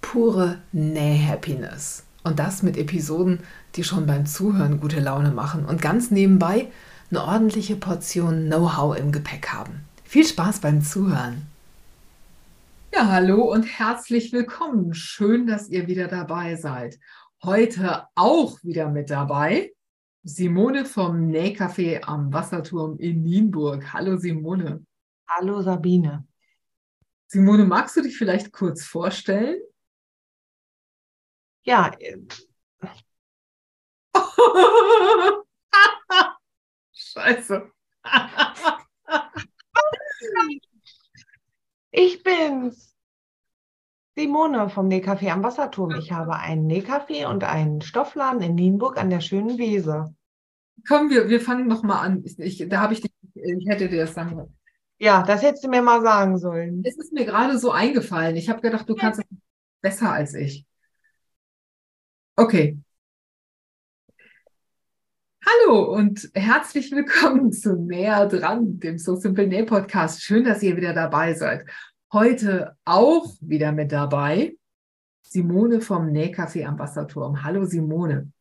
pure Näh-Happiness. Und das mit Episoden, die schon beim Zuhören gute Laune machen und ganz nebenbei eine ordentliche Portion Know-how im Gepäck haben. Viel Spaß beim Zuhören. Ja, hallo und herzlich willkommen. Schön, dass ihr wieder dabei seid. Heute auch wieder mit dabei Simone vom Nähcafé am Wasserturm in Nienburg. Hallo Simone. Hallo Sabine. Simone, magst du dich vielleicht kurz vorstellen? Ja. Scheiße. ich bin's. Simone vom Nähcafé am Wasserturm. Ich habe einen Nähcafé und einen Stoffladen in Nienburg an der schönen Weser. Komm, wir, wir fangen noch mal an. Ich, ich da habe ich, ich hätte dir das sagen sollen. Ja, das hättest du mir mal sagen sollen. Es ist mir gerade so eingefallen. Ich habe gedacht, du kannst es besser als ich. Okay. Hallo und herzlich willkommen zu Näher dran, dem So Simple Näh Podcast. Schön, dass ihr wieder dabei seid. Heute auch wieder mit dabei Simone vom Nähcafé am Wasserturm. Hallo Simone.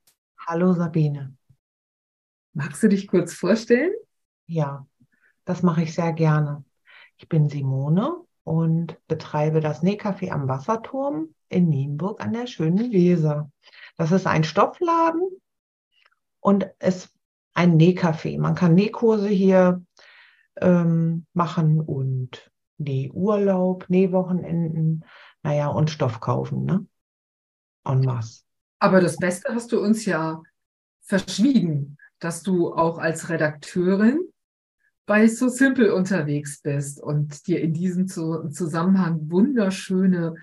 Hallo Sabine. Magst du dich kurz vorstellen? Ja, das mache ich sehr gerne. Ich bin Simone und betreibe das Nähcafé am Wasserturm in Nienburg an der schönen Weser. Das ist ein Stoffladen und es ein Nähcafé. Man kann Nähkurse hier ähm, machen und Nähurlaub, Nähwochenenden, naja, und Stoff kaufen, ne? En masse. Aber das Beste hast du uns ja verschwiegen, dass du auch als Redakteurin bei So Simple unterwegs bist und dir in diesem Zusammenhang wunderschöne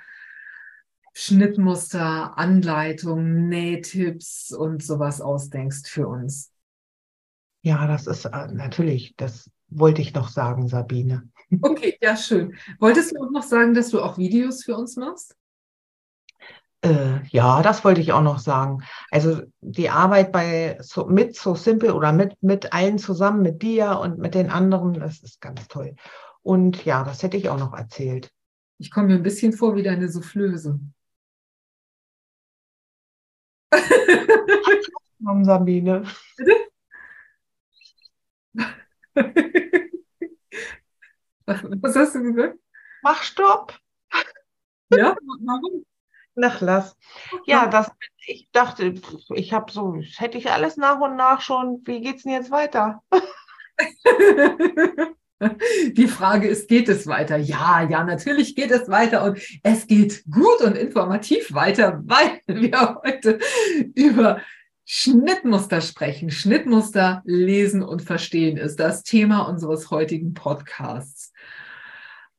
Schnittmuster, Anleitungen, Nähtipps und sowas ausdenkst für uns. Ja, das ist äh, natürlich, das wollte ich noch sagen, Sabine. Okay, ja, schön. Wolltest du auch noch sagen, dass du auch Videos für uns machst? Äh, ja, das wollte ich auch noch sagen. Also die Arbeit bei so, mit So Simple oder mit, mit allen zusammen, mit dir und mit den anderen, das ist ganz toll. Und ja, das hätte ich auch noch erzählt. Ich komme mir ein bisschen vor wie deine Soufflöse. Sabine. Was hast du gesagt? Mach Stopp. Ja, warum? Ach, lass. Ja, das, ich dachte, ich habe so, hätte ich alles nach und nach schon, wie geht's denn jetzt weiter? Die Frage ist, geht es weiter? Ja, ja, natürlich geht es weiter und es geht gut und informativ weiter, weil wir heute über Schnittmuster sprechen. Schnittmuster lesen und verstehen ist das Thema unseres heutigen Podcasts.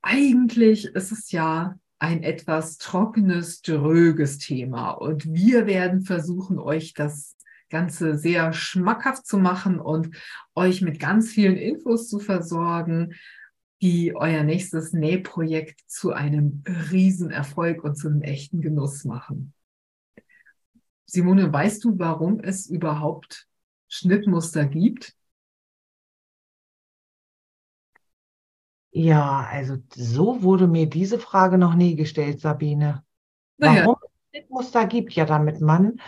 Eigentlich ist es ja ein etwas trockenes, dröges Thema und wir werden versuchen, euch das Ganze sehr schmackhaft zu machen und euch mit ganz vielen Infos zu versorgen, die euer nächstes Nähprojekt zu einem Riesenerfolg und zu einem echten Genuss machen. Simone, weißt du, warum es überhaupt Schnittmuster gibt? Ja, also so wurde mir diese Frage noch nie gestellt, Sabine. Naja. Warum es Schnittmuster gibt? Ja, damit man,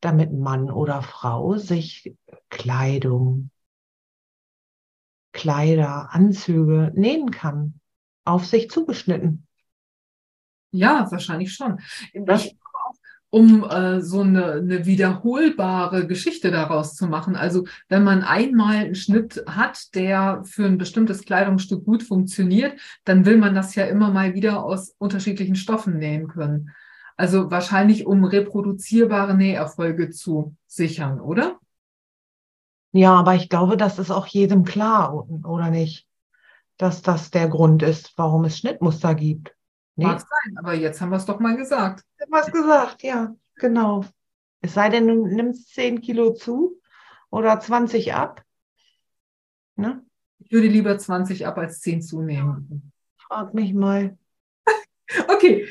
damit Mann oder Frau sich Kleidung, Kleider, Anzüge nähen kann. Auf sich zugeschnitten. Ja, wahrscheinlich schon. Ich um äh, so eine, eine wiederholbare Geschichte daraus zu machen. Also wenn man einmal einen Schnitt hat, der für ein bestimmtes Kleidungsstück gut funktioniert, dann will man das ja immer mal wieder aus unterschiedlichen Stoffen nähen können. Also wahrscheinlich, um reproduzierbare Näherfolge zu sichern, oder? Ja, aber ich glaube, das ist auch jedem klar, oder nicht? Dass das der Grund ist, warum es Schnittmuster gibt. Nee? Mag sein, aber jetzt haben wir es doch mal gesagt. Haben wir es gesagt, ja, genau. Es sei denn, du nimmst 10 Kilo zu oder 20 ab. Ne? Ich würde lieber 20 ab als 10 zunehmen. Frag mich mal. okay.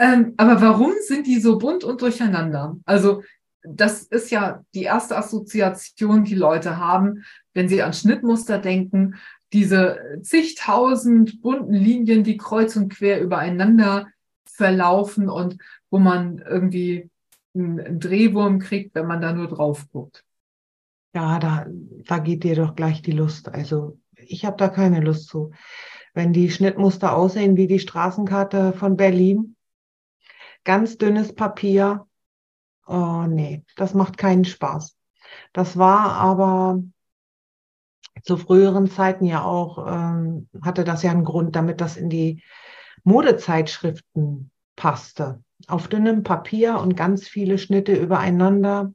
Ähm, aber warum sind die so bunt und durcheinander? Also, das ist ja die erste Assoziation, die Leute haben, wenn sie an Schnittmuster denken. Diese zigtausend bunten Linien, die kreuz und quer übereinander verlaufen und wo man irgendwie einen Drehwurm kriegt, wenn man da nur drauf guckt. Ja, da, da geht dir doch gleich die Lust. Also ich habe da keine Lust zu. Wenn die Schnittmuster aussehen wie die Straßenkarte von Berlin, ganz dünnes Papier, oh nee, das macht keinen Spaß. Das war aber zu früheren Zeiten ja auch, ähm, hatte das ja einen Grund, damit das in die Modezeitschriften passte. Auf dünnem Papier und ganz viele Schnitte übereinander,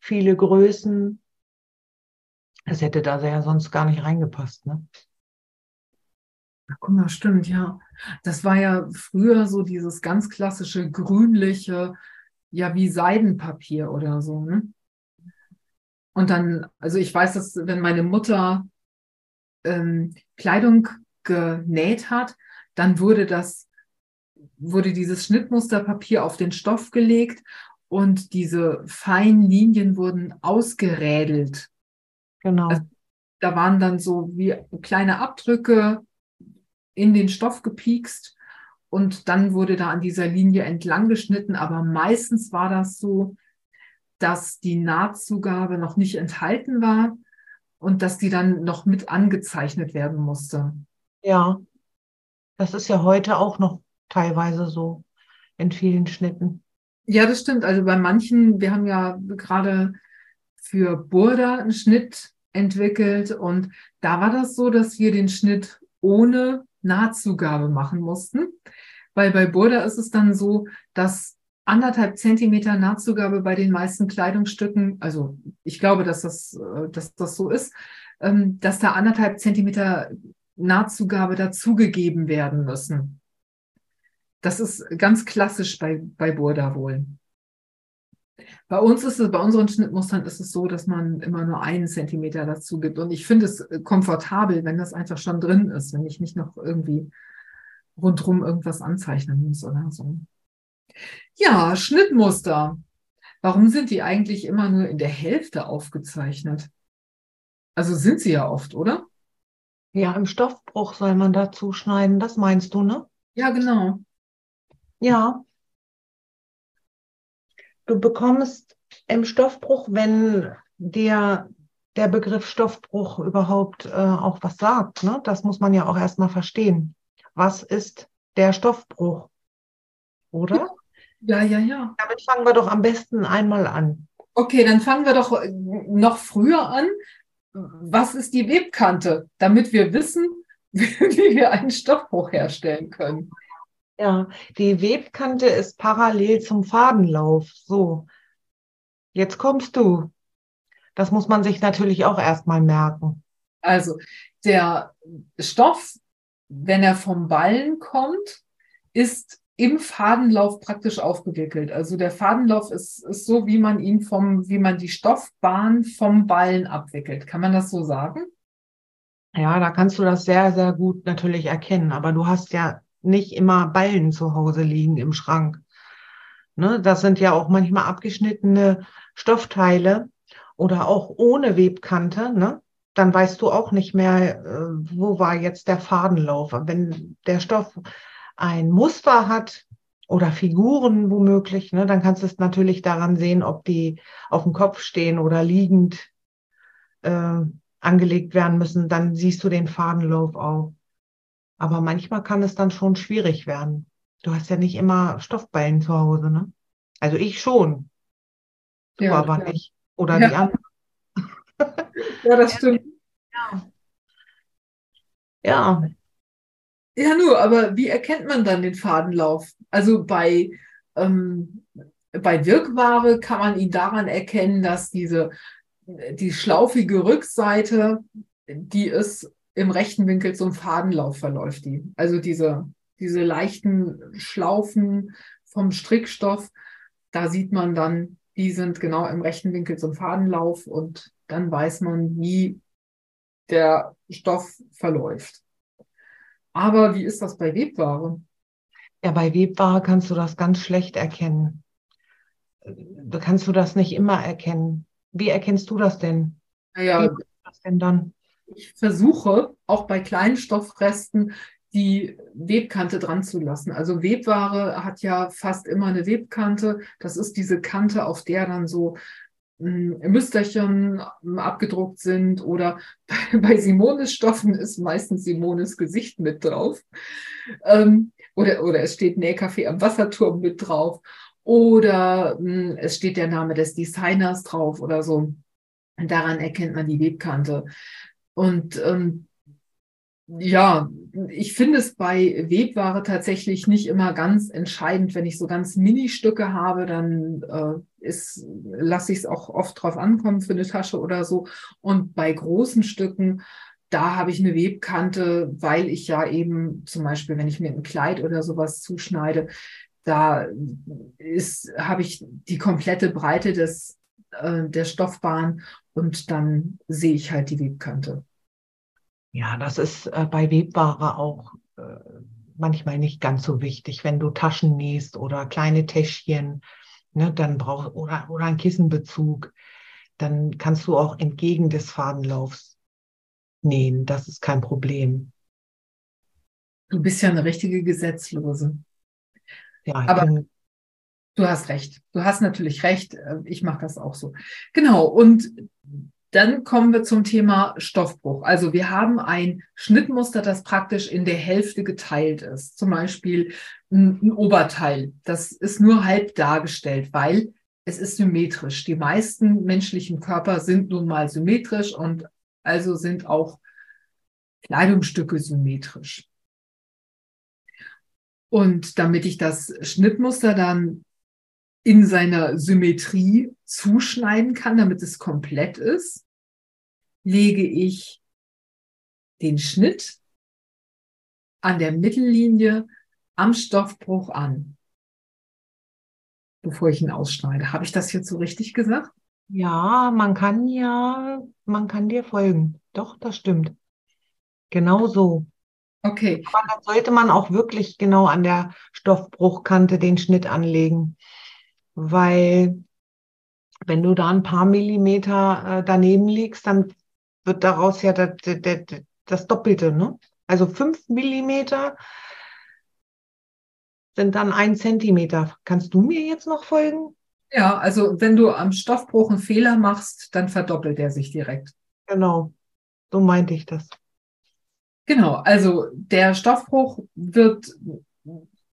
viele Größen. Das hätte da ja sonst gar nicht reingepasst, ne? Guck mal, stimmt, ja. Das war ja früher so dieses ganz klassische grünliche, ja, wie Seidenpapier oder so, ne? Und dann, also ich weiß, dass wenn meine Mutter ähm, Kleidung genäht hat, dann wurde das, wurde dieses Schnittmusterpapier auf den Stoff gelegt und diese feinen Linien wurden ausgerädelt. Genau. Also, da waren dann so wie kleine Abdrücke in den Stoff gepiekst und dann wurde da an dieser Linie entlang geschnitten. Aber meistens war das so, dass die Nahtzugabe noch nicht enthalten war und dass die dann noch mit angezeichnet werden musste. Ja, das ist ja heute auch noch teilweise so in vielen Schnitten. Ja, das stimmt. Also bei manchen, wir haben ja gerade für Burda einen Schnitt entwickelt und da war das so, dass wir den Schnitt ohne Nahtzugabe machen mussten. Weil bei Burda ist es dann so, dass anderthalb Zentimeter Nahtzugabe bei den meisten Kleidungsstücken, also ich glaube, dass das, äh, dass das so ist, ähm, dass da anderthalb Zentimeter Nahtzugabe dazugegeben werden müssen. Das ist ganz klassisch bei, bei Burda wohl. Bei uns ist es, bei unseren Schnittmustern ist es so, dass man immer nur einen Zentimeter dazu gibt. Und ich finde es äh, komfortabel, wenn das einfach schon drin ist, wenn ich nicht noch irgendwie rundrum irgendwas anzeichnen muss oder so. Ja, Schnittmuster. Warum sind die eigentlich immer nur in der Hälfte aufgezeichnet? Also sind sie ja oft, oder? Ja, im Stoffbruch soll man dazu schneiden, das meinst du, ne? Ja, genau. Ja, du bekommst im Stoffbruch, wenn dir der Begriff Stoffbruch überhaupt äh, auch was sagt, ne? das muss man ja auch erstmal verstehen. Was ist der Stoffbruch? Oder? Ja, ja, ja. Damit fangen wir doch am besten einmal an. Okay, dann fangen wir doch noch früher an. Was ist die Webkante, damit wir wissen, wie wir einen Stoffbruch herstellen können? Ja, die Webkante ist parallel zum Fadenlauf. So, jetzt kommst du. Das muss man sich natürlich auch erstmal merken. Also, der Stoff, wenn er vom Ballen kommt, ist im Fadenlauf praktisch aufgewickelt. Also der Fadenlauf ist, ist so, wie man ihn vom, wie man die Stoffbahn vom Ballen abwickelt. Kann man das so sagen? Ja, da kannst du das sehr, sehr gut natürlich erkennen. Aber du hast ja nicht immer Ballen zu Hause liegen im Schrank. Ne, das sind ja auch manchmal abgeschnittene Stoffteile oder auch ohne Webkante. Ne? Dann weißt du auch nicht mehr, äh, wo war jetzt der Fadenlauf. Wenn der Stoff ein Muster hat oder Figuren womöglich, ne, dann kannst du es natürlich daran sehen, ob die auf dem Kopf stehen oder liegend äh, angelegt werden müssen. Dann siehst du den Fadenlauf auch. Aber manchmal kann es dann schon schwierig werden. Du hast ja nicht immer Stoffballen zu Hause, ne? Also ich schon. Du ja, aber ja. nicht. Oder ja. die anderen. ja, das stimmt. Ja. ja. Ja, nur, aber wie erkennt man dann den Fadenlauf? Also bei, ähm, bei Wirkware kann man ihn daran erkennen, dass diese, die schlaufige Rückseite, die ist im rechten Winkel zum Fadenlauf verläuft die. Also diese diese leichten Schlaufen vom Strickstoff. Da sieht man dann, die sind genau im rechten Winkel zum Fadenlauf und dann weiß man, wie der Stoff verläuft. Aber wie ist das bei Webware? Ja, bei Webware kannst du das ganz schlecht erkennen. Du kannst du das nicht immer erkennen. Wie erkennst du das denn? Naja, das denn dann? Ich versuche auch bei kleinen Stoffresten die Webkante dran zu lassen. Also Webware hat ja fast immer eine Webkante. Das ist diese Kante, auf der dann so Müsterchen hm, abgedruckt sind oder bei Simones Stoffen ist meistens Simones Gesicht mit drauf. Ähm, oder, oder es steht Nähkaffee am Wasserturm mit drauf. Oder hm, es steht der Name des Designers drauf oder so. Daran erkennt man die Webkante. Und ähm, ja, ich finde es bei Webware tatsächlich nicht immer ganz entscheidend. Wenn ich so ganz Mini-Stücke habe, dann äh, lasse ich es auch oft drauf ankommen für eine Tasche oder so. Und bei großen Stücken, da habe ich eine Webkante, weil ich ja eben zum Beispiel, wenn ich mir ein Kleid oder sowas zuschneide, da ist, habe ich die komplette Breite des, äh, der Stoffbahn und dann sehe ich halt die Webkante. Ja, das ist äh, bei Webware auch äh, manchmal nicht ganz so wichtig. Wenn du Taschen nähst oder kleine Täschchen, ne, dann brauchst oder, oder einen Kissenbezug, dann kannst du auch entgegen des Fadenlaufs nähen. Das ist kein Problem. Du bist ja eine richtige Gesetzlose. Ja, aber bin, du hast recht. Du hast natürlich recht. Äh, ich mache das auch so. Genau. Und dann kommen wir zum Thema Stoffbruch. Also wir haben ein Schnittmuster, das praktisch in der Hälfte geteilt ist. Zum Beispiel ein, ein Oberteil. Das ist nur halb dargestellt, weil es ist symmetrisch. Die meisten menschlichen Körper sind nun mal symmetrisch und also sind auch Kleidungsstücke symmetrisch. Und damit ich das Schnittmuster dann in seiner Symmetrie zuschneiden kann, damit es komplett ist, lege ich den Schnitt an der Mittellinie am Stoffbruch an, bevor ich ihn ausschneide. Habe ich das jetzt so richtig gesagt? Ja, man kann ja, man kann dir folgen. Doch, das stimmt. Genau so. Okay. Aber dann sollte man auch wirklich genau an der Stoffbruchkante den Schnitt anlegen weil wenn du da ein paar Millimeter äh, daneben liegst, dann wird daraus ja das, das, das Doppelte. Ne? Also fünf Millimeter sind dann ein Zentimeter. Kannst du mir jetzt noch folgen? Ja, also wenn du am Stoffbruch einen Fehler machst, dann verdoppelt er sich direkt. Genau, so meinte ich das. Genau, also der Stoffbruch wird,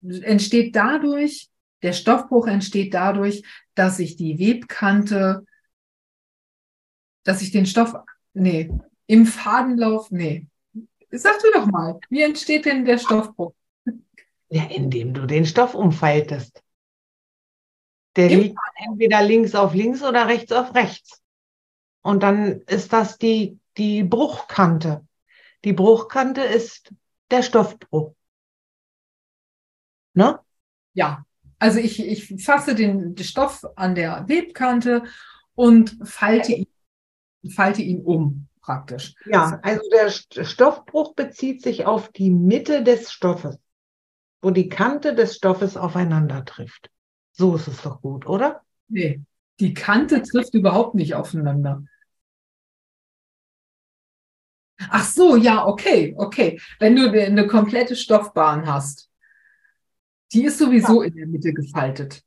entsteht dadurch, der Stoffbruch entsteht dadurch, dass sich die Webkante, dass ich den Stoff, nee, im Fadenlauf, nee. Sag du doch mal, wie entsteht denn der Stoffbruch? Ja, indem du den Stoff umfaltest. Der Im liegt entweder links auf links oder rechts auf rechts. Und dann ist das die, die Bruchkante. Die Bruchkante ist der Stoffbruch. Ne? Ja, also ich, ich fasse den, den Stoff an der Webkante und falte ihn, falte ihn um praktisch. Ja, also der Stoffbruch bezieht sich auf die Mitte des Stoffes, wo die Kante des Stoffes aufeinander trifft. So ist es doch gut, oder? Nee, die Kante trifft überhaupt nicht aufeinander. Ach so, ja, okay, okay. Wenn du eine komplette Stoffbahn hast, die ist sowieso ja. in der Mitte gefaltet.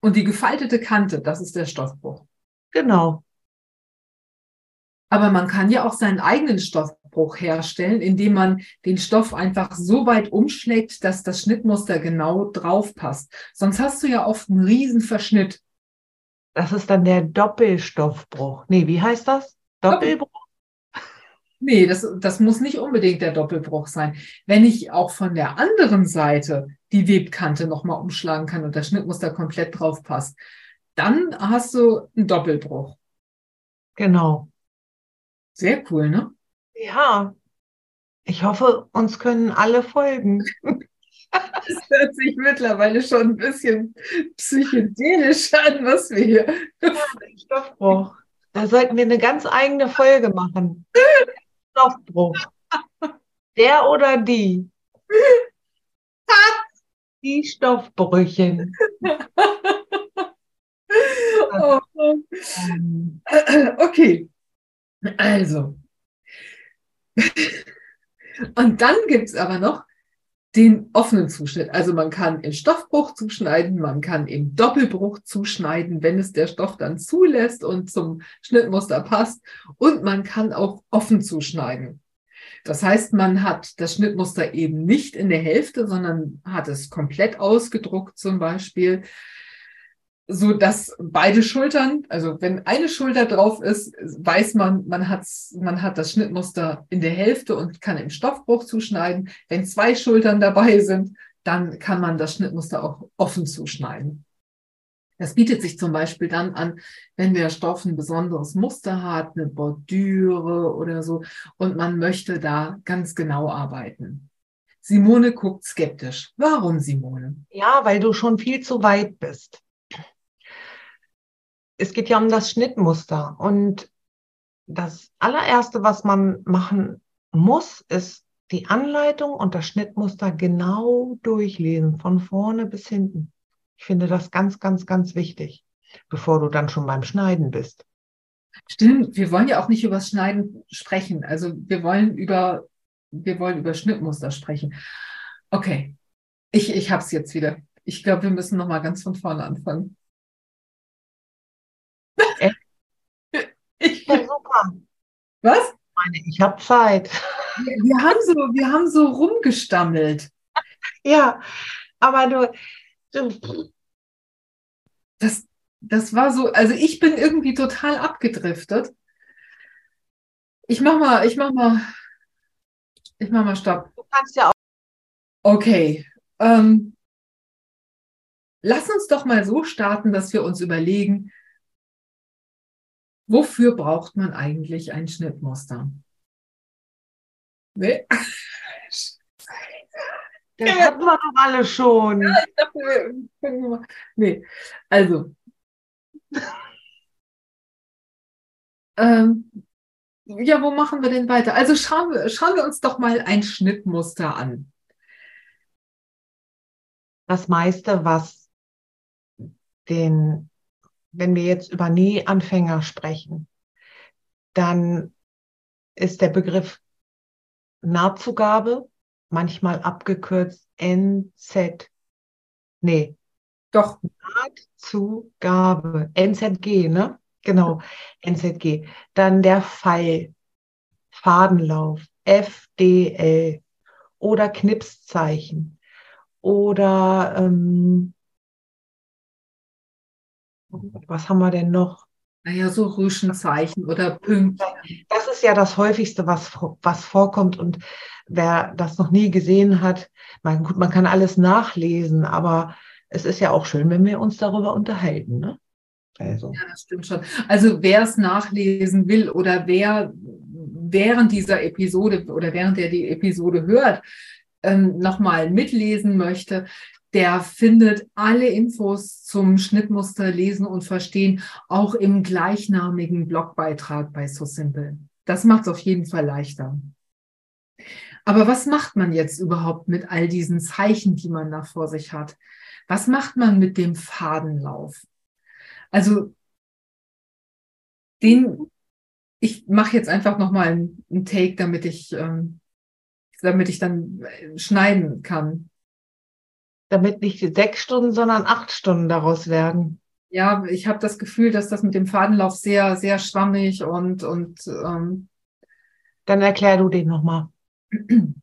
Und die gefaltete Kante, das ist der Stoffbruch. Genau. Aber man kann ja auch seinen eigenen Stoffbruch herstellen, indem man den Stoff einfach so weit umschlägt, dass das Schnittmuster genau drauf passt. Sonst hast du ja oft einen riesen Verschnitt. Das ist dann der Doppelstoffbruch. Nee, wie heißt das? Doppelbruch? Nee, das, das muss nicht unbedingt der Doppelbruch sein. Wenn ich auch von der anderen Seite die Webkante nochmal umschlagen kann und das Schnittmuster komplett drauf passt, dann hast du einen Doppelbruch. Genau. Sehr cool, ne? Ja. Ich hoffe, uns können alle folgen. Das hört sich mittlerweile schon ein bisschen psychedelisch an, was wir hier. Stoffbruch. Da sollten wir eine ganz eigene Folge machen. Stoffbruch. Der oder die? Die Stoffbrüchen. Oh. Okay, also. Und dann gibt es aber noch den offenen Zuschnitt. Also man kann in Stoffbruch zuschneiden, man kann im Doppelbruch zuschneiden, wenn es der Stoff dann zulässt und zum Schnittmuster passt. Und man kann auch offen zuschneiden. Das heißt, man hat das Schnittmuster eben nicht in der Hälfte, sondern hat es komplett ausgedruckt zum Beispiel so dass beide Schultern, also wenn eine Schulter drauf ist, weiß man, man, hat's, man hat das Schnittmuster in der Hälfte und kann im Stoffbruch zuschneiden. Wenn zwei Schultern dabei sind, dann kann man das Schnittmuster auch offen zuschneiden. Das bietet sich zum Beispiel dann an, wenn der Stoff ein besonderes Muster hat, eine Bordüre oder so, und man möchte da ganz genau arbeiten. Simone guckt skeptisch. Warum, Simone? Ja, weil du schon viel zu weit bist es geht ja um das Schnittmuster. Und das allererste, was man machen muss, ist die Anleitung und das Schnittmuster genau durchlesen, von vorne bis hinten. Ich finde das ganz, ganz, ganz wichtig, bevor du dann schon beim Schneiden bist. Stimmt, wir wollen ja auch nicht über das Schneiden sprechen. Also wir wollen über, wir wollen über Schnittmuster sprechen. Okay, ich, ich habe es jetzt wieder. Ich glaube, wir müssen nochmal ganz von vorne anfangen. Ich, ja, super. Was? Ich habe Zeit. Wir, wir, haben so, wir haben so rumgestammelt. Ja, aber du, du. Das, das war so, also ich bin irgendwie total abgedriftet. Ich mach mal, ich mach mal, ich mach mal Stopp. Du kannst ja auch. Okay. Ähm, lass uns doch mal so starten, dass wir uns überlegen, Wofür braucht man eigentlich ein Schnittmuster? Nee. Das hatten wir doch alle schon. Ja, ich dachte, wir mal. Nee, also. ähm, ja, wo machen wir denn weiter? Also schauen wir, schauen wir uns doch mal ein Schnittmuster an. Das meiste, was den wenn wir jetzt über Nähanfänger sprechen, dann ist der Begriff Nahtzugabe manchmal abgekürzt NZ. Nee. Doch. Nahtzugabe. NZG, ne? Genau. NZG. Dann der Pfeil. Fadenlauf. FDL. Oder Knipszeichen. Oder ähm, was haben wir denn noch? Naja, so Rüschenzeichen oder Pünktchen. Das ist ja das häufigste, was, was vorkommt. Und wer das noch nie gesehen hat, man, gut, man kann alles nachlesen, aber es ist ja auch schön, wenn wir uns darüber unterhalten. Ne? Also. Ja, das stimmt schon. Also wer es nachlesen will oder wer während dieser Episode oder während er die Episode hört, ähm, nochmal mitlesen möchte, der findet alle Infos zum Schnittmuster lesen und verstehen auch im gleichnamigen Blogbeitrag bei So Simple. Das macht es auf jeden Fall leichter. Aber was macht man jetzt überhaupt mit all diesen Zeichen, die man da vor sich hat? Was macht man mit dem Fadenlauf? Also den, ich mache jetzt einfach nochmal einen Take, damit ich, ähm, damit ich dann schneiden kann damit nicht sechs Stunden, sondern acht Stunden daraus werden. Ja, ich habe das Gefühl, dass das mit dem Fadenlauf sehr, sehr schwammig und und ähm, dann erklär du den nochmal.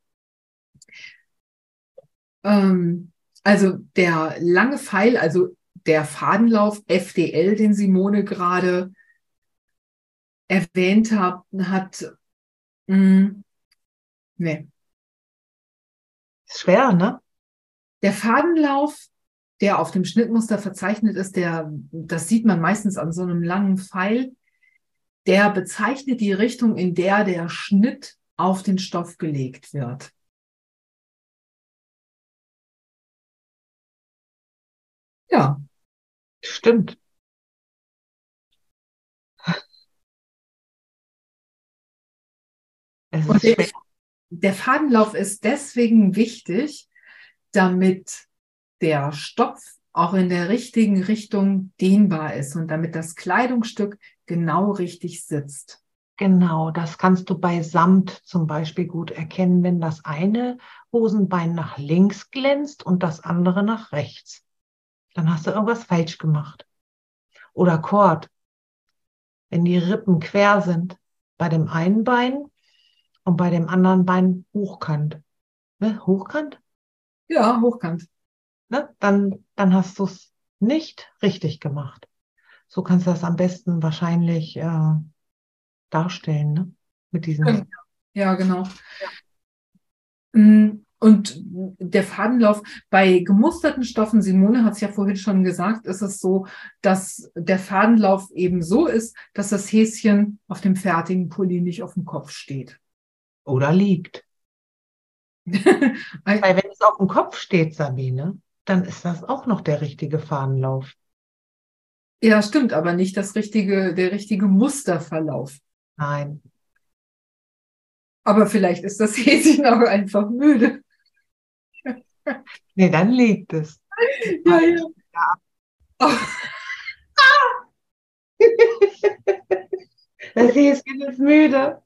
ähm, also der lange Pfeil, also der Fadenlauf FDL, den Simone gerade erwähnt hat, hat mh, hm, nee. Schwer, ne? Der Fadenlauf, der auf dem Schnittmuster verzeichnet ist, der, das sieht man meistens an so einem langen Pfeil, der bezeichnet die Richtung, in der der Schnitt auf den Stoff gelegt wird. Ja. Stimmt. Der Fadenlauf ist deswegen wichtig, damit der Stoff auch in der richtigen Richtung dehnbar ist und damit das Kleidungsstück genau richtig sitzt. Genau, das kannst du bei Samt zum Beispiel gut erkennen, wenn das eine Hosenbein nach links glänzt und das andere nach rechts. Dann hast du irgendwas falsch gemacht. Oder Kord, wenn die Rippen quer sind, bei dem einen Bein und bei dem anderen Bein hochkant. Ne? Hochkant? Ja, hochkant. Ne? Dann, dann hast du es nicht richtig gemacht. So kannst du das am besten wahrscheinlich äh, darstellen, ne? Mit diesem. Ja, genau. Ja. Mm, und der Fadenlauf bei gemusterten Stoffen, Simone hat es ja vorhin schon gesagt, ist es so, dass der Fadenlauf eben so ist, dass das Häschen auf dem fertigen Pulli nicht auf dem Kopf steht. Oder liegt. Weil wenn es auf dem Kopf steht, Sabine, dann ist das auch noch der richtige Fadenlauf. Ja, stimmt, aber nicht das richtige, der richtige Musterverlauf. Nein. Aber vielleicht ist das Häschen auch einfach müde. Nee, dann liegt es. Ja, ja. ja. Oh. Das Häschen ist müde.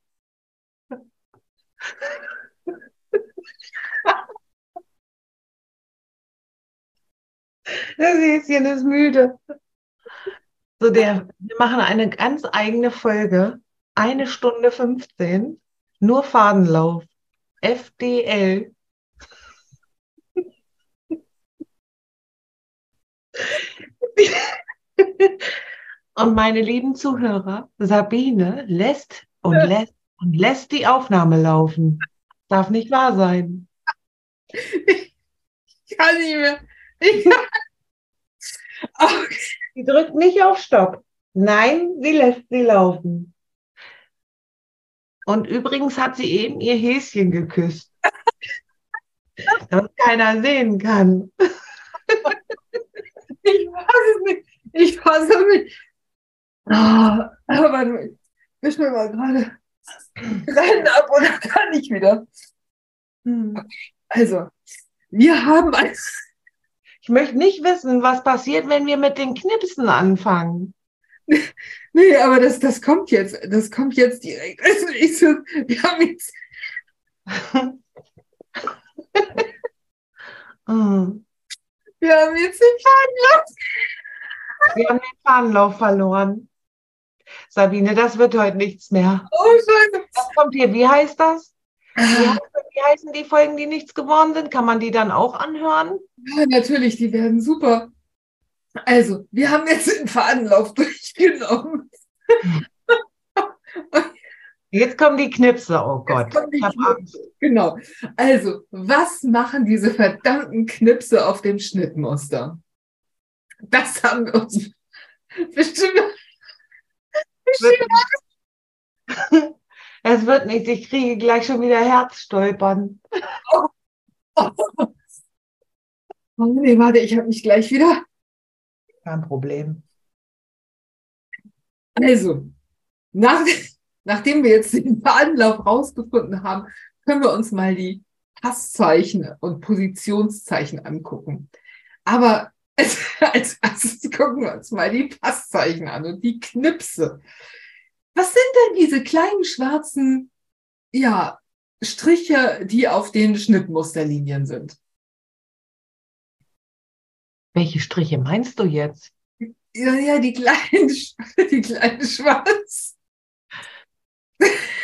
Das Häschen ist müde. So, der, wir machen eine ganz eigene Folge. Eine Stunde 15. Nur Fadenlauf. FDL. Und meine lieben Zuhörer, Sabine lässt und lässt und lässt die Aufnahme laufen. Darf nicht wahr sein. Ich kann nicht mehr. Ich kann... Okay. Sie drückt nicht auf Stopp. Nein, sie lässt sie laufen. Und übrigens hat sie eben ihr Häschen geküsst. damit keiner sehen kann. ich weiß es nicht. Ich weiß es nicht. Oh, aber warte, ich mir mal gerade rein ab und dann kann ich wieder. Hm. Also, wir haben ein. Ich möchte nicht wissen, was passiert, wenn wir mit den Knipsen anfangen. Nee, aber das, das kommt jetzt. Das kommt jetzt direkt. Also ich so, wir haben jetzt. Hm. Wir haben jetzt den Fahnenlauf. Wir haben den Fahnenlauf verloren. Sabine, das wird heute nichts mehr. Oh, Scheiße. Was kommt hier? Wie heißt das? Wie, heißen die Folgen, die nichts geworden sind? Kann man die dann auch anhören? Ja, natürlich, die werden super. Also, wir haben jetzt den Fadenlauf durchgenommen. Jetzt kommen die Knipse, oh Gott. Ich hab Angst. Genau. Also, was machen diese verdammten Knipse auf dem Schnittmuster? Das haben wir uns bestimmt. bestimmt es wird nicht, ich kriege gleich schon wieder Herzstolpern. Oh. Oh. oh nee, warte, ich habe mich gleich wieder. Kein Problem. Also, nach, nachdem wir jetzt den Anlauf rausgefunden haben, können wir uns mal die Passzeichen und Positionszeichen angucken. Aber als, als erstes gucken wir uns mal die Passzeichen an und die Knipse. Was sind denn diese kleinen schwarzen, ja, Striche, die auf den Schnittmusterlinien sind? Welche Striche meinst du jetzt? Ja, ja, die kleinen, die kleinen Schwarz.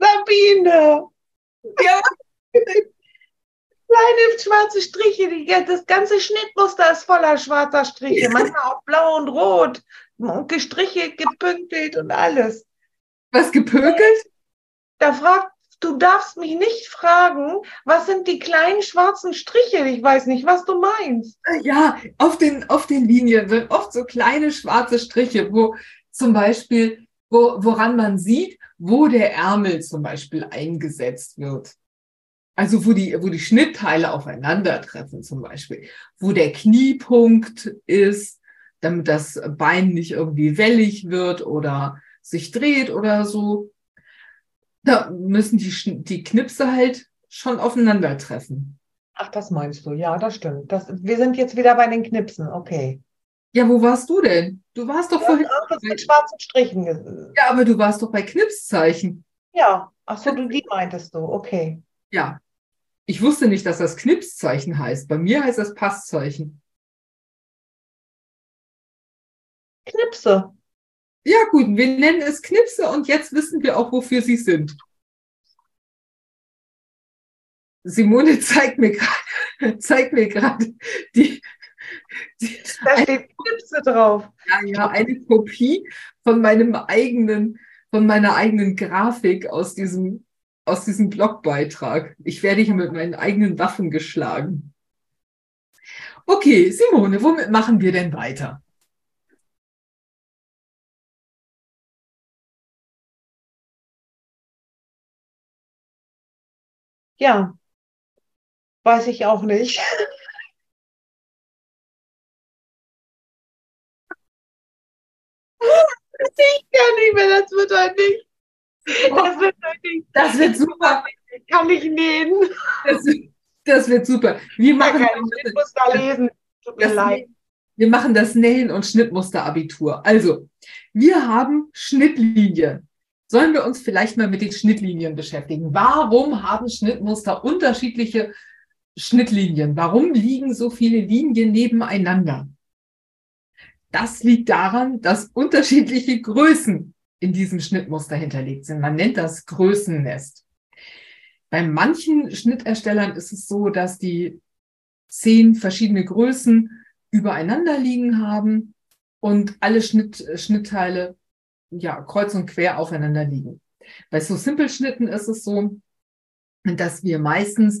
Sabine! Ja. Kleine schwarze Striche, die, das ganze Schnittmuster ist voller schwarzer Striche, manchmal auch blau und rot, gestrichelt, gepünktelt und alles. Was gepökelt? Da fragt du darfst mich nicht fragen, was sind die kleinen schwarzen Striche? Ich weiß nicht, was du meinst. Ja, auf den, auf den Linien sind oft so kleine schwarze Striche, wo zum Beispiel wo, woran man sieht, wo der Ärmel zum Beispiel eingesetzt wird. Also wo die, wo die Schnittteile aufeinandertreffen zum Beispiel, wo der Kniepunkt ist, damit das Bein nicht irgendwie wellig wird oder sich dreht oder so. Da müssen die, die Knipse halt schon aufeinandertreffen. Ach, das meinst du? Ja, das stimmt. Das, wir sind jetzt wieder bei den Knipsen, okay. Ja, wo warst du denn? Du warst doch vorhin. Auch das mit schwarzen Strichen. Ja, aber du warst doch bei Knipszeichen. Ja, ach so, du die meintest du, okay. Ja. Ich wusste nicht, dass das Knipszeichen heißt. Bei mir heißt das Passzeichen. Knipse. Ja, gut, wir nennen es Knipse und jetzt wissen wir auch, wofür sie sind. Simone zeigt mir gerade, zeigt mir gerade die, die, Da steht Knipse drauf. Ja, ja, eine Kopie von meinem eigenen, von meiner eigenen Grafik aus diesem, aus diesem Blogbeitrag. Ich werde hier mit meinen eigenen Waffen geschlagen. Okay, Simone, womit machen wir denn weiter? Ja, weiß ich auch nicht. Ich kann nicht mehr, das wird heute nicht. Das wird, heute das wird super. Ich kann nicht nähen. Das, das wird super. Wir machen, da lesen. Tut mir leid. Wir machen das Nähen- und Schnittmusterabitur. Also, wir haben Schnittlinien sollen wir uns vielleicht mal mit den Schnittlinien beschäftigen. Warum haben Schnittmuster unterschiedliche Schnittlinien? Warum liegen so viele Linien nebeneinander? Das liegt daran, dass unterschiedliche Größen in diesem Schnittmuster hinterlegt sind. Man nennt das Größennest. Bei manchen Schnitterstellern ist es so, dass die zehn verschiedene Größen übereinander liegen haben und alle Schnitt, Schnittteile ja, kreuz und quer aufeinander liegen. Bei so Simple-Schnitten ist es so, dass wir meistens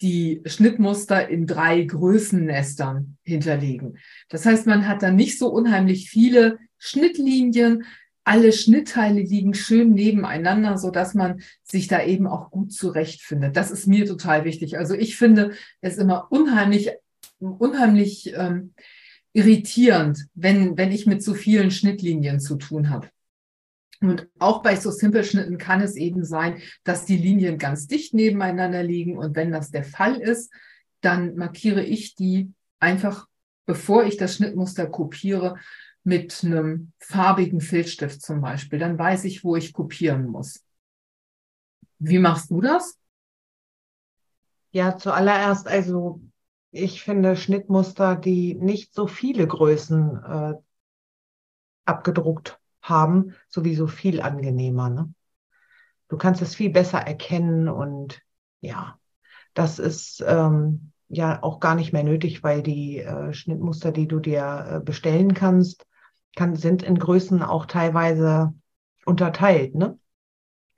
die Schnittmuster in drei Größennestern hinterlegen. Das heißt, man hat dann nicht so unheimlich viele Schnittlinien. Alle Schnittteile liegen schön nebeneinander, so dass man sich da eben auch gut zurechtfindet. Das ist mir total wichtig. Also ich finde es immer unheimlich, unheimlich ähm, irritierend, wenn, wenn ich mit so vielen Schnittlinien zu tun habe. Und auch bei so Simple-Schnitten kann es eben sein, dass die Linien ganz dicht nebeneinander liegen. Und wenn das der Fall ist, dann markiere ich die einfach, bevor ich das Schnittmuster kopiere, mit einem farbigen Filzstift zum Beispiel. Dann weiß ich, wo ich kopieren muss. Wie machst du das? Ja, zuallererst, also ich finde Schnittmuster, die nicht so viele Größen äh, abgedruckt haben, sowieso viel angenehmer. Ne? Du kannst es viel besser erkennen und ja, das ist ähm, ja auch gar nicht mehr nötig, weil die äh, Schnittmuster, die du dir äh, bestellen kannst, kann, sind in Größen auch teilweise unterteilt. Ne?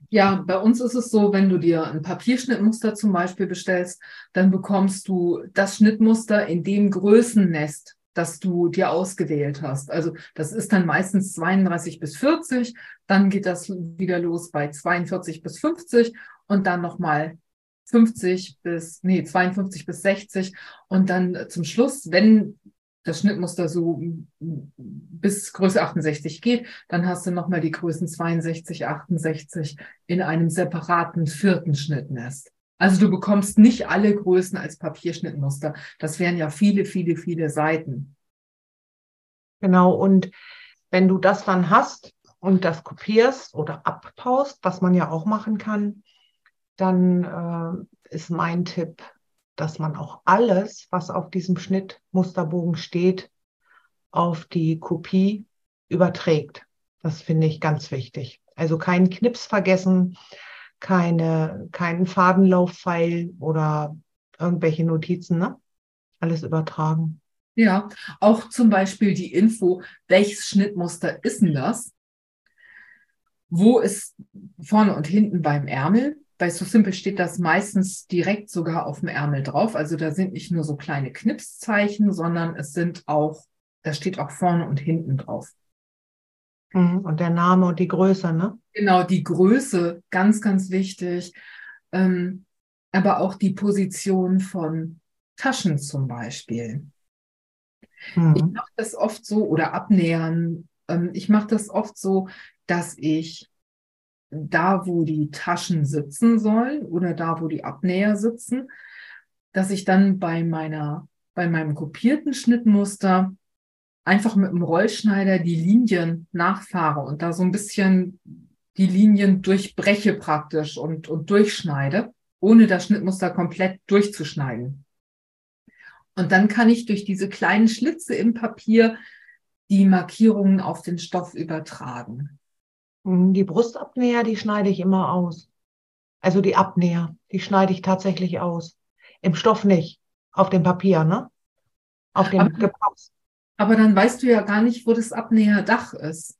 Ja, bei uns ist es so, wenn du dir ein Papierschnittmuster zum Beispiel bestellst, dann bekommst du das Schnittmuster in dem Größennest, das du dir ausgewählt hast. Also das ist dann meistens 32 bis 40, dann geht das wieder los bei 42 bis 50 und dann nochmal 50 bis, nee, 52 bis 60 und dann zum Schluss, wenn das Schnittmuster so bis Größe 68 geht, dann hast du nochmal die Größen 62, 68 in einem separaten vierten Schnittnest. Also du bekommst nicht alle Größen als Papierschnittmuster. Das wären ja viele, viele, viele Seiten. Genau, und wenn du das dann hast und das kopierst oder abpaust, was man ja auch machen kann, dann äh, ist mein Tipp, dass man auch alles, was auf diesem Schnittmusterbogen steht, auf die Kopie überträgt. Das finde ich ganz wichtig. Also keinen Knips vergessen, keine, keinen Fadenlaufpfeil oder irgendwelche Notizen, ne? Alles übertragen. Ja, auch zum Beispiel die Info, welches Schnittmuster ist denn das? Wo ist vorne und hinten beim Ärmel? Bei So Simple steht das meistens direkt sogar auf dem Ärmel drauf. Also da sind nicht nur so kleine Knipszeichen, sondern es sind auch, da steht auch vorne und hinten drauf. Mhm. Und der Name und die Größe, ne? Genau, die Größe, ganz, ganz wichtig. Ähm, aber auch die Position von Taschen zum Beispiel. Mhm. Ich mache das oft so oder abnähern. Ähm, ich mache das oft so, dass ich da, wo die Taschen sitzen sollen oder da, wo die Abnäher sitzen, dass ich dann bei meiner, bei meinem kopierten Schnittmuster einfach mit dem Rollschneider die Linien nachfahre und da so ein bisschen die Linien durchbreche praktisch und, und durchschneide, ohne das Schnittmuster komplett durchzuschneiden. Und dann kann ich durch diese kleinen Schlitze im Papier die Markierungen auf den Stoff übertragen. Hm, die Brustabnäher, die schneide ich immer aus. Also die Abnäher, die schneide ich tatsächlich aus. Im Stoff nicht, auf dem Papier, ne? Auf dem aber, Aber dann weißt du ja gar nicht, wo das Abnäherdach ist.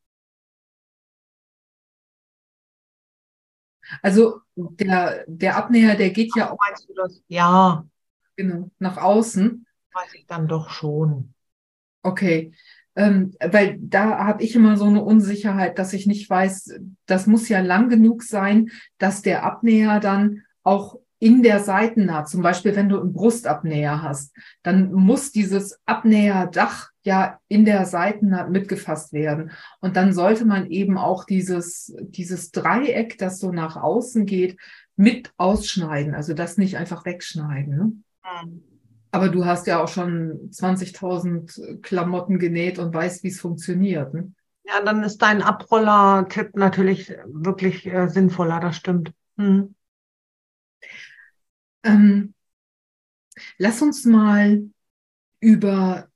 Also der, der Abnäher, der geht ja auch. Meinst du das? Ja. Genau, nach außen. Weiß ich dann doch schon. Okay. Ähm, weil da habe ich immer so eine Unsicherheit, dass ich nicht weiß, das muss ja lang genug sein, dass der Abnäher dann auch in der Seitennaht, zum Beispiel wenn du einen Brustabnäher hast, dann muss dieses Abnäherdach ja in der Seitennaht mitgefasst werden. Und dann sollte man eben auch dieses, dieses Dreieck, das so nach außen geht, mit ausschneiden. Also das nicht einfach wegschneiden. Ne? Mhm. Aber du hast ja auch schon 20.000 Klamotten genäht und weißt, wie es funktioniert. Ne? Ja, dann ist dein Abroller-Tipp natürlich wirklich äh, sinnvoller, das stimmt. Hm. Ähm, lass uns mal über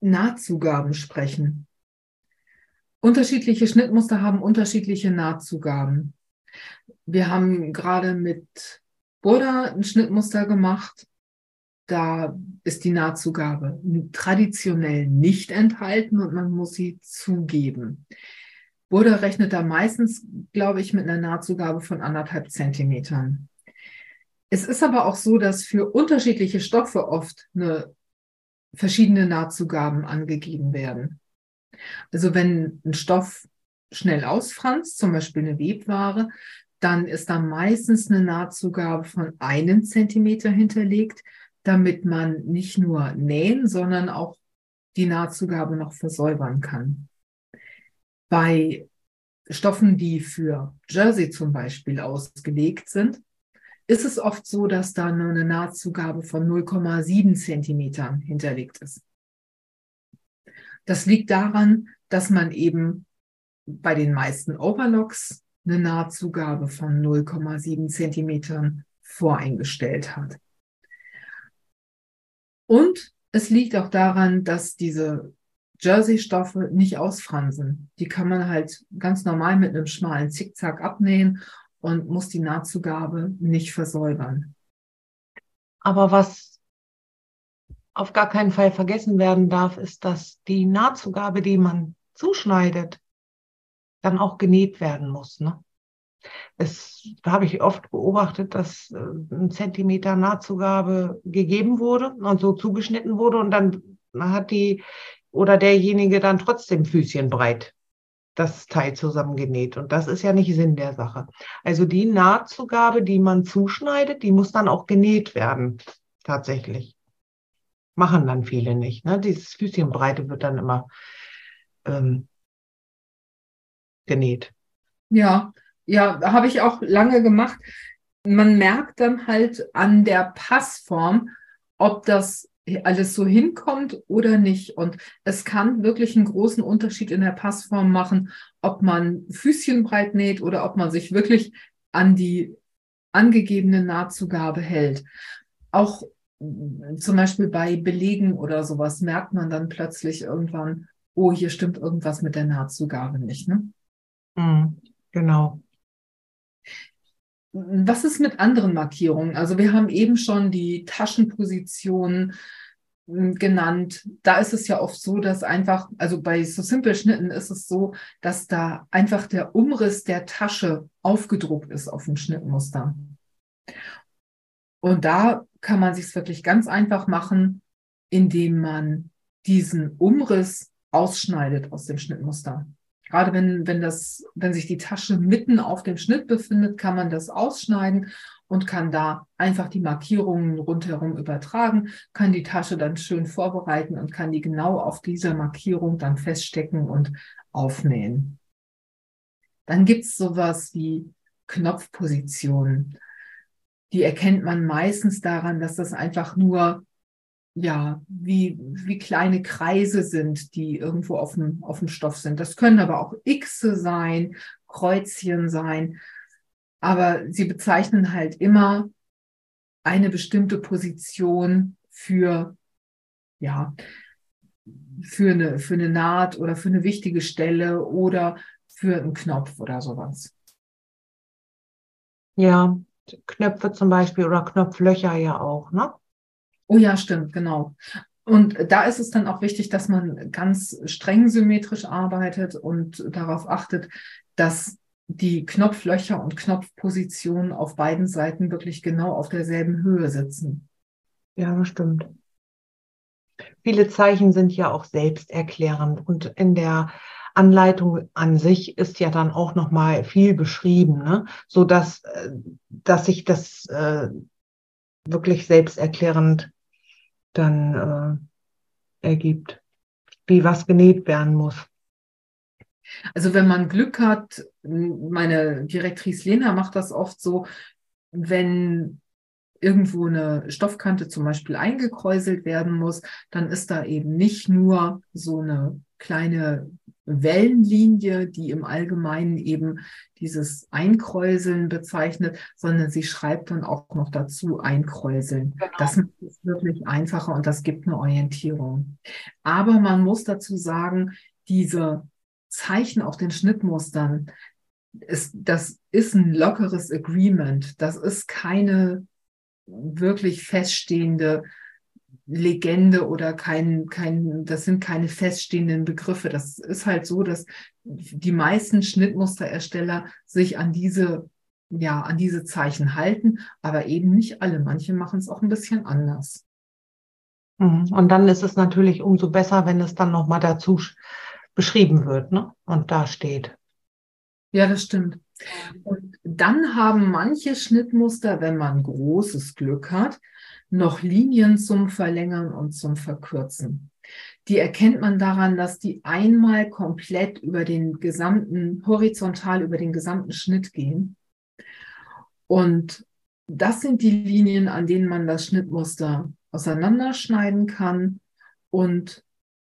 Nahtzugaben sprechen. Unterschiedliche Schnittmuster haben unterschiedliche Nahtzugaben. Wir haben gerade mit Burda ein Schnittmuster gemacht da ist die Nahtzugabe traditionell nicht enthalten und man muss sie zugeben. Burda rechnet da meistens, glaube ich, mit einer Nahtzugabe von anderthalb Zentimetern. Es ist aber auch so, dass für unterschiedliche Stoffe oft eine verschiedene Nahtzugaben angegeben werden. Also wenn ein Stoff schnell ausfranst, zum Beispiel eine Webware, dann ist da meistens eine Nahtzugabe von einem Zentimeter hinterlegt damit man nicht nur nähen, sondern auch die Nahtzugabe noch versäubern kann. Bei Stoffen, die für Jersey zum Beispiel ausgelegt sind, ist es oft so, dass da nur eine Nahtzugabe von 0,7 Zentimetern hinterlegt ist. Das liegt daran, dass man eben bei den meisten Overlocks eine Nahtzugabe von 0,7 Zentimetern voreingestellt hat. Und es liegt auch daran, dass diese Jersey-Stoffe nicht ausfransen. Die kann man halt ganz normal mit einem schmalen Zickzack abnähen und muss die Nahtzugabe nicht versäubern. Aber was auf gar keinen Fall vergessen werden darf, ist, dass die Nahtzugabe, die man zuschneidet, dann auch genäht werden muss. Ne? Es habe ich oft beobachtet, dass äh, ein Zentimeter Nahtzugabe gegeben wurde und so zugeschnitten wurde und dann hat die oder derjenige dann trotzdem Füßchen breit das Teil zusammengenäht. Und das ist ja nicht Sinn der Sache. Also die Nahtzugabe, die man zuschneidet, die muss dann auch genäht werden. Tatsächlich. Machen dann viele nicht. Ne? Dieses Füßchenbreite wird dann immer ähm, genäht. Ja, ja, habe ich auch lange gemacht. Man merkt dann halt an der Passform, ob das alles so hinkommt oder nicht. Und es kann wirklich einen großen Unterschied in der Passform machen, ob man Füßchen breit näht oder ob man sich wirklich an die angegebene Nahtzugabe hält. Auch zum Beispiel bei Belegen oder sowas merkt man dann plötzlich irgendwann, oh, hier stimmt irgendwas mit der Nahtzugabe nicht. Ne? Mhm, genau. Was ist mit anderen Markierungen? Also wir haben eben schon die Taschenposition hm, genannt. Da ist es ja oft so, dass einfach, also bei so simpel Schnitten ist es so, dass da einfach der Umriss der Tasche aufgedruckt ist auf dem Schnittmuster. Und da kann man sich wirklich ganz einfach machen, indem man diesen Umriss ausschneidet aus dem Schnittmuster. Gerade wenn, wenn das, wenn sich die Tasche mitten auf dem Schnitt befindet, kann man das ausschneiden und kann da einfach die Markierungen rundherum übertragen, kann die Tasche dann schön vorbereiten und kann die genau auf dieser Markierung dann feststecken und aufnähen. Dann gibt es sowas wie Knopfpositionen. Die erkennt man meistens daran, dass das einfach nur ja, wie, wie kleine Kreise sind, die irgendwo auf dem, auf dem Stoff sind. Das können aber auch Xe sein, Kreuzchen sein. Aber sie bezeichnen halt immer eine bestimmte Position für, ja, für eine, für eine Naht oder für eine wichtige Stelle oder für einen Knopf oder sowas. Ja, Knöpfe zum Beispiel oder Knopflöcher ja auch, ne? Oh ja, stimmt, genau. Und da ist es dann auch wichtig, dass man ganz streng symmetrisch arbeitet und darauf achtet, dass die Knopflöcher und Knopfpositionen auf beiden Seiten wirklich genau auf derselben Höhe sitzen. Ja, das stimmt. Viele Zeichen sind ja auch selbsterklärend und in der Anleitung an sich ist ja dann auch noch mal viel beschrieben, ne? so dass äh, dass sich das äh, wirklich selbsterklärend dann äh, ergibt, wie was genäht werden muss. Also wenn man Glück hat, meine Direktrice Lena macht das oft so, wenn irgendwo eine Stoffkante zum Beispiel eingekräuselt werden muss, dann ist da eben nicht nur so eine kleine Wellenlinie, die im Allgemeinen eben dieses Einkräuseln bezeichnet, sondern sie schreibt dann auch noch dazu Einkräuseln. Genau. Das ist wirklich einfacher und das gibt eine Orientierung. Aber man muss dazu sagen, diese Zeichen auf den Schnittmustern, ist, das ist ein lockeres Agreement. Das ist keine wirklich feststehende Legende oder kein, kein, das sind keine feststehenden Begriffe. Das ist halt so, dass die meisten Schnittmusterersteller sich an diese, ja, an diese Zeichen halten, aber eben nicht alle. Manche machen es auch ein bisschen anders. Mhm. Und dann ist es natürlich umso besser, wenn es dann nochmal dazu beschrieben wird, ne? Und da steht. Ja, das stimmt. Und dann haben manche Schnittmuster, wenn man großes Glück hat, noch Linien zum Verlängern und zum Verkürzen. Die erkennt man daran, dass die einmal komplett über den gesamten, horizontal über den gesamten Schnitt gehen. Und das sind die Linien, an denen man das Schnittmuster auseinanderschneiden kann und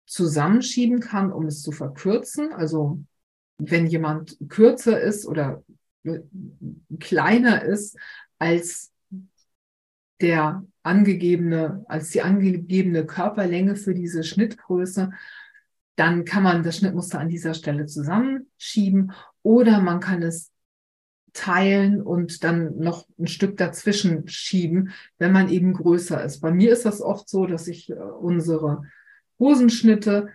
zusammenschieben kann, um es zu verkürzen. Also wenn jemand kürzer ist oder kleiner ist als der angegebene, als die angegebene Körperlänge für diese Schnittgröße, dann kann man das Schnittmuster an dieser Stelle zusammenschieben oder man kann es teilen und dann noch ein Stück dazwischen schieben, wenn man eben größer ist. Bei mir ist das oft so, dass ich äh, unsere Hosenschnitte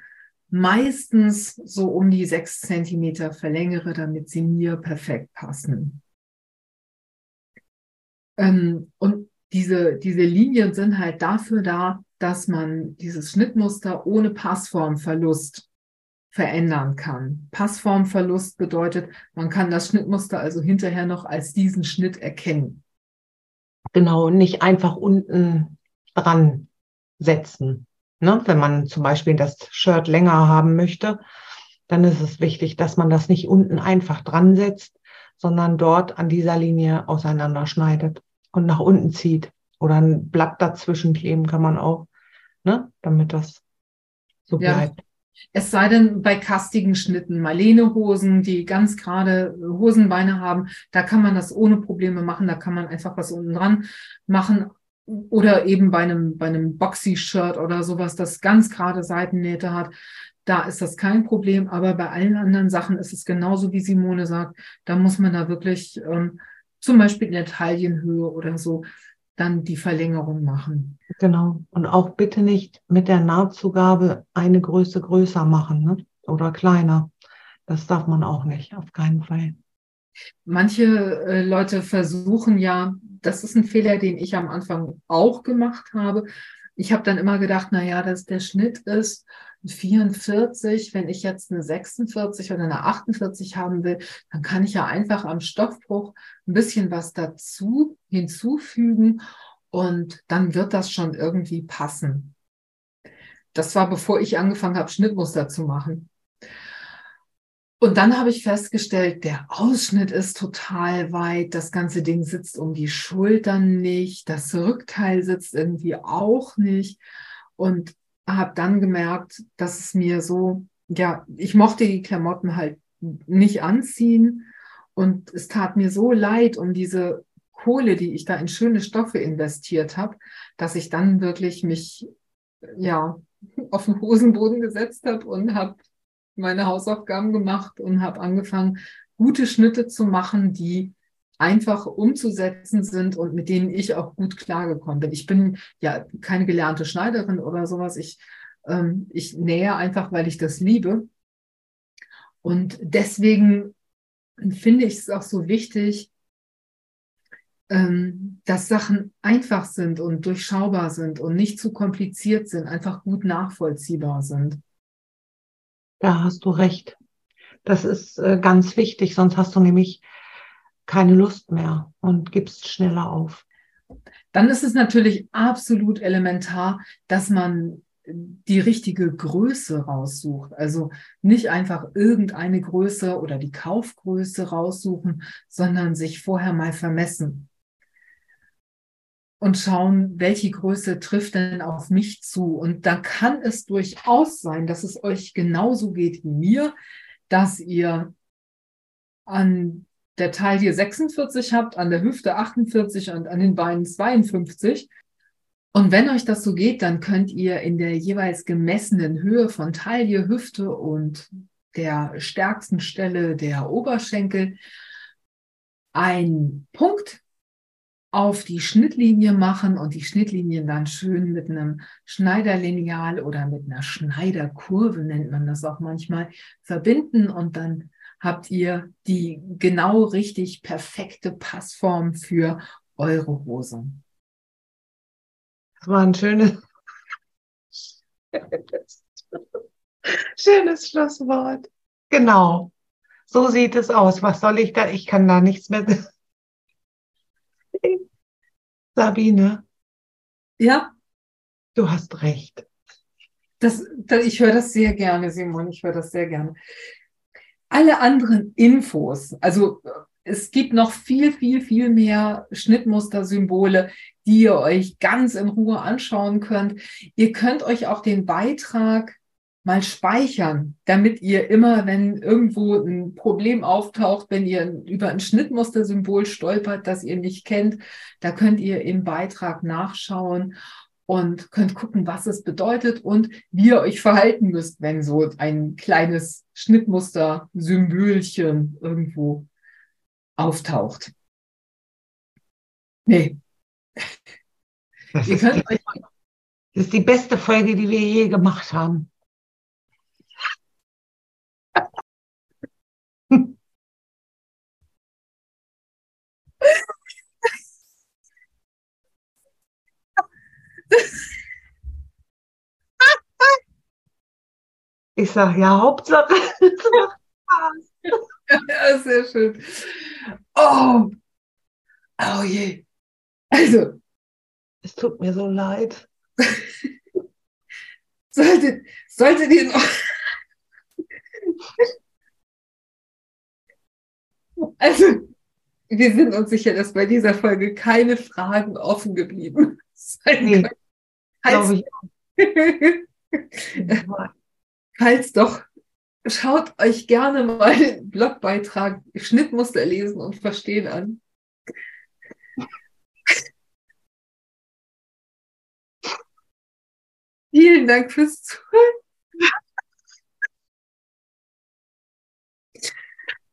meistens so um die sechs Zentimeter verlängere, damit sie mir perfekt passen. Ähm, und diese, diese Linien sind halt dafür da, dass man dieses Schnittmuster ohne Passformverlust verändern kann. Passformverlust bedeutet, man kann das Schnittmuster also hinterher noch als diesen Schnitt erkennen. Genau, nicht einfach unten dran setzen. Ne? Wenn man zum Beispiel das Shirt länger haben möchte, dann ist es wichtig, dass man das nicht unten einfach dran setzt, sondern dort an dieser Linie auseinanderschneidet und nach unten zieht. Oder ein Blatt dazwischen kleben kann man auch, ne? damit das so bleibt. Ja. Es sei denn, bei kastigen Schnitten, Marlene-Hosen, die ganz gerade Hosenbeine haben, da kann man das ohne Probleme machen. Da kann man einfach was unten dran machen. Oder eben bei einem, bei einem Boxy-Shirt oder sowas, das ganz gerade Seitennähte hat. Da ist das kein Problem. Aber bei allen anderen Sachen ist es genauso, wie Simone sagt. Da muss man da wirklich ähm, zum Beispiel in der Taillenhöhe oder so, dann die Verlängerung machen. Genau. Und auch bitte nicht mit der Nahtzugabe eine Größe größer machen ne? oder kleiner. Das darf man auch nicht, auf keinen Fall. Manche äh, Leute versuchen ja, das ist ein Fehler, den ich am Anfang auch gemacht habe, ich habe dann immer gedacht, na ja, dass der Schnitt ist 44, wenn ich jetzt eine 46 oder eine 48 haben will, dann kann ich ja einfach am Stoffbruch ein bisschen was dazu hinzufügen und dann wird das schon irgendwie passen. Das war bevor ich angefangen habe, Schnittmuster zu machen. Und dann habe ich festgestellt, der Ausschnitt ist total weit, das ganze Ding sitzt um die Schultern nicht, das Rückteil sitzt irgendwie auch nicht. Und habe dann gemerkt, dass es mir so, ja, ich mochte die Klamotten halt nicht anziehen. Und es tat mir so leid um diese Kohle, die ich da in schöne Stoffe investiert habe, dass ich dann wirklich mich ja auf den Hosenboden gesetzt habe und habe meine Hausaufgaben gemacht und habe angefangen, gute Schnitte zu machen, die einfach umzusetzen sind und mit denen ich auch gut klargekommen bin. Ich bin ja keine gelernte Schneiderin oder sowas. Ich, ähm, ich nähe einfach, weil ich das liebe. Und deswegen finde ich es auch so wichtig, ähm, dass Sachen einfach sind und durchschaubar sind und nicht zu kompliziert sind, einfach gut nachvollziehbar sind. Da hast du recht. Das ist äh, ganz wichtig, sonst hast du nämlich keine Lust mehr und gibst schneller auf. Dann ist es natürlich absolut elementar, dass man die richtige Größe raussucht. Also nicht einfach irgendeine Größe oder die Kaufgröße raussuchen, sondern sich vorher mal vermessen und schauen, welche Größe trifft denn auf mich zu. Und da kann es durchaus sein, dass es euch genauso geht wie mir, dass ihr an der Taille 46 habt, an der Hüfte 48 und an den Beinen 52. Und wenn euch das so geht, dann könnt ihr in der jeweils gemessenen Höhe von Taille, Hüfte und der stärksten Stelle der Oberschenkel einen Punkt auf die Schnittlinie machen und die Schnittlinien dann schön mit einem Schneiderlineal oder mit einer Schneiderkurve, nennt man das auch manchmal, verbinden und dann habt ihr die genau richtig perfekte Passform für eure Hose. Das war ein schönes, schönes Schlusswort. Genau. So sieht es aus. Was soll ich da? Ich kann da nichts mehr Sabine. Ja. Du hast recht. Das, das, ich höre das sehr gerne, Simon. Ich höre das sehr gerne. Alle anderen Infos, also es gibt noch viel, viel, viel mehr Schnittmuster-Symbole, die ihr euch ganz in Ruhe anschauen könnt. Ihr könnt euch auch den Beitrag mal speichern, damit ihr immer, wenn irgendwo ein Problem auftaucht, wenn ihr über ein Schnittmustersymbol stolpert, das ihr nicht kennt, da könnt ihr im Beitrag nachschauen und könnt gucken, was es bedeutet und wie ihr euch verhalten müsst, wenn so ein kleines Schnittmuster-Symbolchen irgendwo auftaucht. Nee. Das ist, die, das ist die beste Folge, die wir je gemacht haben. Ich sage, ja, Hauptsache, es macht Spaß. Ja, sehr schön. Oh, oh je. Also. Es tut mir so leid. Sollte, sollte noch. Also, wir sind uns sicher, dass bei dieser Folge keine Fragen offen geblieben sein nee, können. Falls, falls doch, schaut euch gerne mal den Blogbeitrag Schnittmuster lesen und verstehen an. Vielen Dank fürs Zuhören.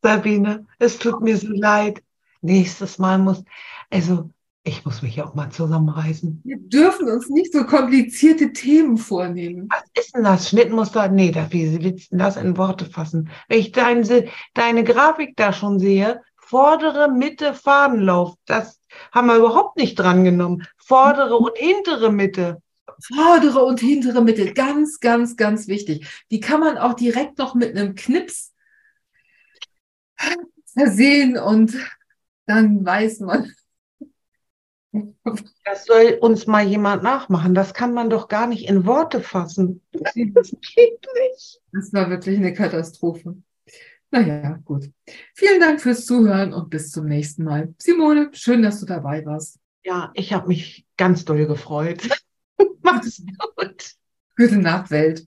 Sabine, es tut mir so leid. Nächstes Mal muss, also ich muss mich auch mal zusammenreißen. Wir dürfen uns nicht so komplizierte Themen vornehmen. Was ist denn das? Schnittmuster? Nee, da, wie willst du das in Worte fassen? Wenn ich dein, deine Grafik da schon sehe, vordere, Mitte, Fadenlauf, das haben wir überhaupt nicht dran genommen. Vordere und hintere Mitte. vordere und hintere Mitte. Ganz, ganz, ganz wichtig. Die kann man auch direkt noch mit einem Knips versehen und dann weiß man. Das soll uns mal jemand nachmachen. Das kann man doch gar nicht in Worte fassen. Das geht nicht. Das war wirklich eine Katastrophe. Naja, gut. Vielen Dank fürs Zuhören und bis zum nächsten Mal. Simone, schön, dass du dabei warst. Ja, ich habe mich ganz doll gefreut. Mach's gut. Gute Nacht, Welt.